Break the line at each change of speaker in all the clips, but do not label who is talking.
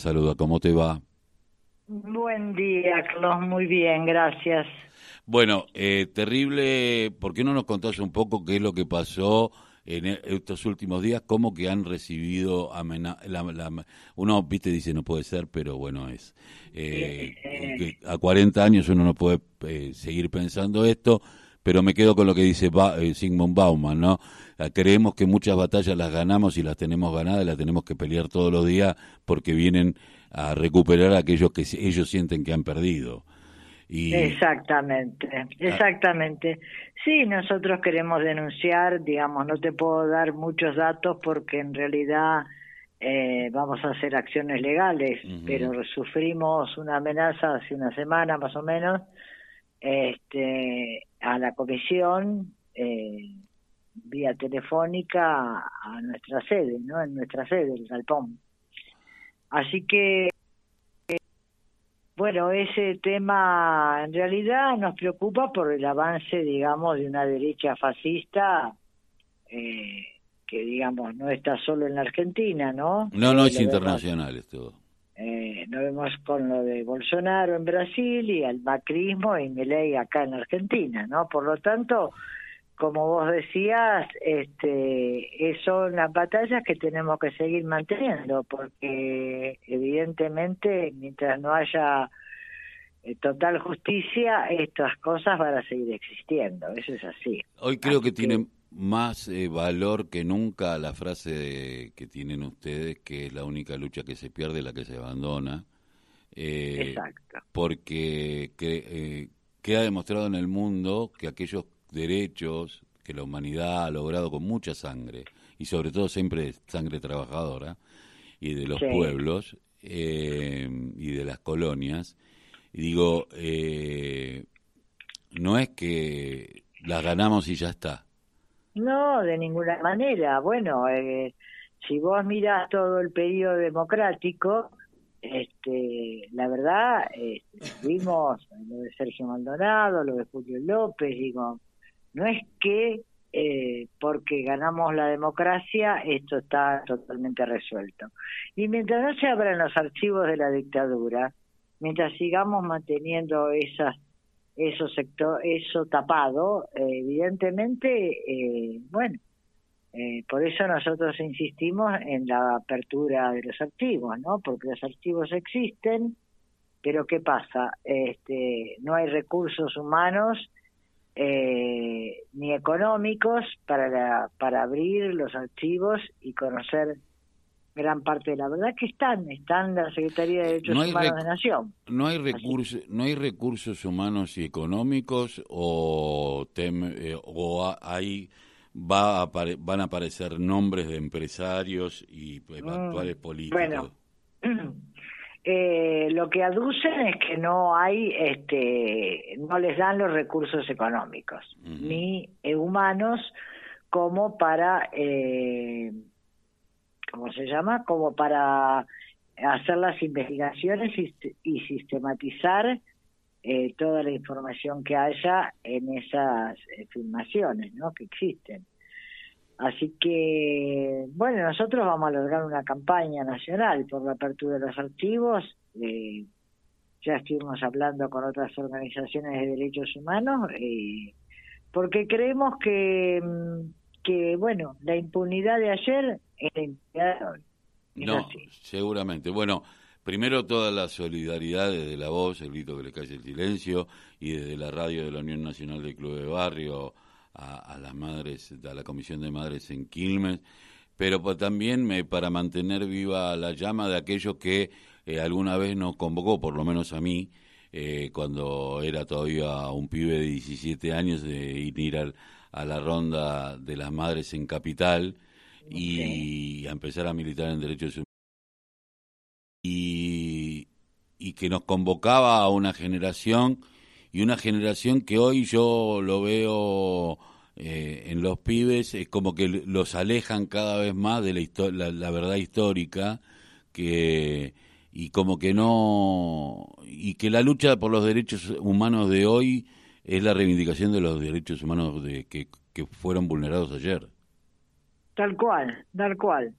Saluda, ¿cómo te va?
Buen día, Carlos, muy bien, gracias.
Bueno, eh, terrible, ¿por qué no nos contás un poco qué es lo que pasó en e, estos últimos días? ¿Cómo que han recibido amenazas? Uno, viste, dice no puede ser, pero bueno, es. Eh, a 40 años uno no puede eh, seguir pensando esto, pero me quedo con lo que dice Sigmund Bauman, ¿no? Creemos que muchas batallas las ganamos y las tenemos ganadas, las tenemos que pelear todos los días porque vienen a recuperar aquellos que ellos sienten que han perdido.
Y... Exactamente, ah. exactamente. Sí, nosotros queremos denunciar, digamos, no te puedo dar muchos datos porque en realidad eh, vamos a hacer acciones legales, pero sufrimos una amenaza hace una semana más o menos este, a la comisión eh, vía telefónica a nuestra sede, ¿no? En nuestra sede, el Galpón. Así que, bueno, ese tema en realidad nos preocupa por el avance, digamos, de una derecha fascista eh, que, digamos, no está solo en la Argentina, ¿no?
No, no, es internacional esto.
Eh, nos vemos con lo de Bolsonaro en Brasil y el macrismo y Milei acá en Argentina, ¿no? Por lo tanto, como vos decías, este, son las batallas que tenemos que seguir manteniendo, porque evidentemente mientras no haya eh, total justicia, estas cosas van a seguir existiendo, eso es así.
Hoy creo que, tiene más eh, valor que nunca la frase que tienen ustedes, que es la única lucha que se pierde, la que se abandona.
Eh, Exacto.
Porque queda demostrado en el mundo que aquellos derechos que la humanidad ha logrado con mucha sangre, y sobre todo siempre sangre trabajadora, y de los pueblos eh, y de las colonias, y digo, eh, no es que las ganamos y ya está.
No, de ninguna manera. Bueno, eh, si vos mirás todo el periodo democrático, este, la verdad, vimos lo de Sergio Maldonado, lo de Julio López, digo, no es que eh, porque ganamos la democracia esto está totalmente resuelto. Y mientras no se abran los archivos de la dictadura, mientras sigamos manteniendo esas eso sector eso tapado evidentemente eh, bueno eh, por eso nosotros insistimos en la apertura de los archivos no porque los archivos existen pero qué pasa este no hay recursos humanos eh, ni económicos para, para abrir los archivos y conocer gran parte de la verdad que están están la Secretaría de Derechos Humanos de Nación.
no hay recursos no hay recursos humanos y económicos o eh, o hay va van a aparecer nombres de empresarios y mm, actuales políticos.
bueno eh, lo que aducen es que no hay, este, no les dan los recursos económicos ni humanos como para, eh, ¿cómo se llama? Como para hacer las investigaciones y, sistematizar eh, toda la información que haya en esas eh, filmaciones, ¿no? Que existen. Así que, bueno, nosotros vamos a lograr una campaña nacional por la apertura de los archivos. Eh, ya estuvimos hablando con otras organizaciones de derechos humanos, eh, porque creemos que, mm, que, bueno, la impunidad de ayer de hoy.
no, seguramente. Bueno, primero toda la solidaridad desde la voz, el grito que le cae el silencio, y desde la radio de la Unión Nacional del Club de Barrio a, las madres, a la Comisión de Madres en Quilmes, pero pues también me, para mantener viva la llama de aquellos que eh, alguna vez nos convocó, por lo menos a mí, eh, cuando era todavía un pibe de 17 años, de ir al, a la ronda de las madres en Capital y a empezar a militar en derechos humanos. Y, y que nos convocaba a una generación y una generación que hoy yo lo veo eh, en los pibes, es como que los alejan cada vez más de la, la, verdad histórica, que y como que no y que la lucha por los derechos humanos de hoy es la reivindicación de los derechos humanos de que, que fueron vulnerados ayer.
Tal cual, tal cual.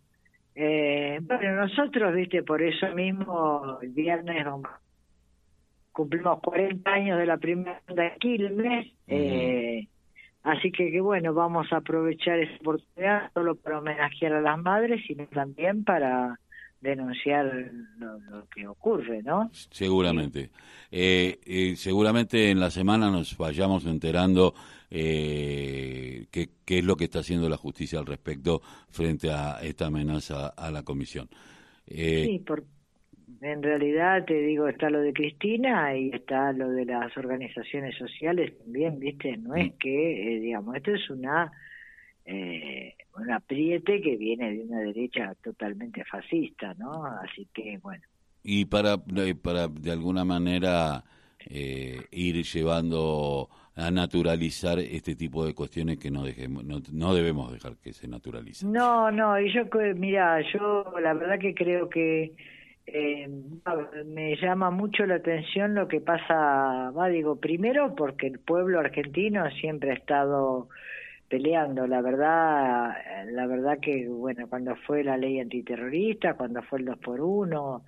Eh, bueno, nosotros, viste, por eso mismo, el viernes cumplimos 40 años de la primera de Quilmes, eh, así que, que bueno, vamos a aprovechar esa oportunidad solo para homenajear a las madres, sino también para denunciar lo, que ocurre, ¿no?
Seguramente. Eh, eh, seguramente en la semana nos vayamos enterando eh, qué, qué, es lo que está haciendo la justicia al respecto frente a esta amenaza a la comisión.
Eh, sí, por, en realidad te digo, está lo de Cristina y está lo de las organizaciones sociales también, ¿viste? No es mm. que, digamos, esto es una eh, un apriete que viene de una derecha totalmente fascista, ¿no? Así que, bueno.
Y para, para de alguna manera eh, ir llevando a naturalizar este tipo de cuestiones que no dejemos no, no debemos dejar que se naturalicen.
No, no, y yo mira, yo la verdad que creo que eh, me llama mucho la atención lo que pasa, va digo, primero porque el pueblo argentino siempre ha estado peleando. La verdad, la verdad que, bueno, cuando fue la ley antiterrorista, cuando fue el 2 por 1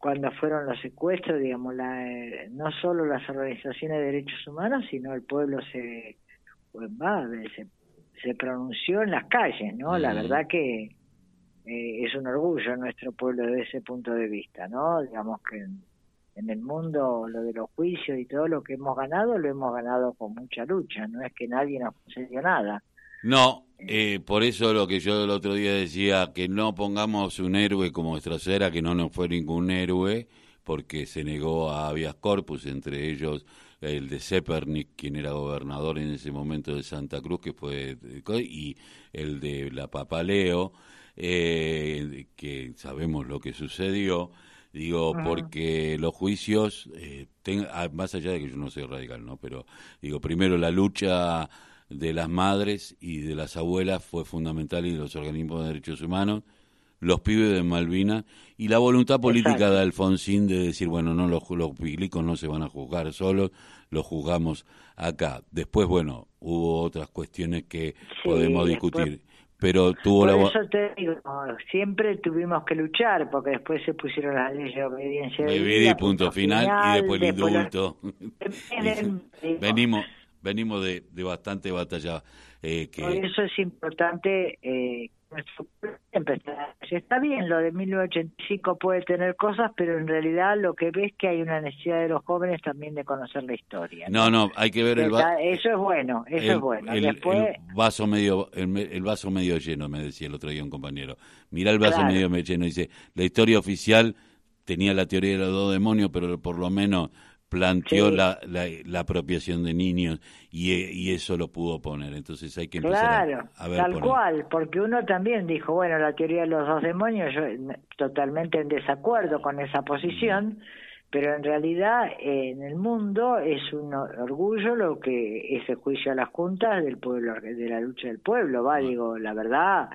cuando fueron los secuestros, digamos, la, eh, no solo las organizaciones de derechos humanos, sino el pueblo se, pues, va, se, se pronunció en las calles, ¿no? La verdad que eh, es un orgullo nuestro pueblo desde ese punto de vista, ¿no? Digamos que en el mundo lo de los juicios y todo lo que hemos ganado, lo hemos ganado con mucha lucha, no es que nadie nos concedió nada.
No, eh, por eso lo que yo el otro día decía, que no pongamos un héroe como Estracera, que no nos fue ningún héroe, porque se negó a habeas corpus, entre ellos el de Zepernik, quien era gobernador en ese momento de Santa Cruz, que fue, y el de la Papaleo, eh, que sabemos lo que sucedió, Digo, porque los juicios, eh, ah, más allá de que yo no soy radical, ¿no? Pero digo, primero la lucha de las madres y de las abuelas fue fundamental y de los organismos de derechos humanos, los pibes de Malvinas y la voluntad política de Alfonsín de decir, bueno, no los, los pilicos no se van a juzgar solos, los juzgamos acá. Después, bueno, hubo otras cuestiones que podemos discutir pero tuvo
Por eso te digo, siempre tuvimos que luchar, porque después se pusieron las leyes de obediencia
de punto final, y después el indulto. venimos venimos de, de bastante batalla.
Eh, que... Por eso es importante eh, Está bien, lo de 1985 puede tener cosas, pero en realidad lo que ves es que hay una necesidad de los jóvenes también de conocer la historia.
No, no, hay que ver el vaso.
Eso es bueno, eso es bueno.
El, vaso medio, el, vaso medio lleno, me decía el otro día un compañero. Mira el vaso medio lleno, dice, la historia oficial tenía la teoría de los dos demonios, pero por lo menos planteó la, la, apropiación de niños y, y, eso lo pudo poner. Entonces hay que empezar a, ver.
Tal cual, porque uno también dijo, bueno, la teoría de los dos demonios, yo totalmente en desacuerdo con esa posición, pero en realidad en el mundo es un orgullo lo que ese juicio a las juntas del pueblo, de la lucha del pueblo, va, digo, la verdad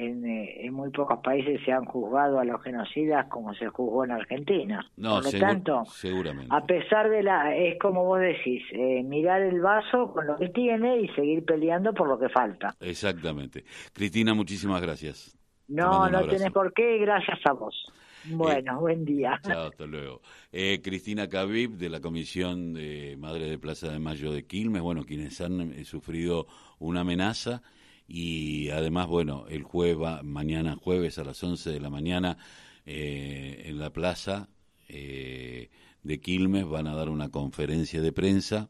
eh, en, muy pocos países se han juzgado a los genocidas como se juzgó en Argentina.
No, Por lo tanto, seguramente.
a pesar de la, es como vos decís, eh, mirar el vaso con lo que tiene y seguir peleando por lo que falta.
Exactamente. Cristina, muchísimas gracias.
No, no tenés por qué, gracias a vos. Bueno, eh, buen día.
Chao, hasta luego. Cristina Cavib, de la Comisión de Madre de Plaza de Mayo de Quilmes, bueno, quienes han sufrido una amenaza y además, bueno, el jueves, mañana jueves a las 11 de la mañana eh, en la plaza eh, de Quilmes van a dar una conferencia de prensa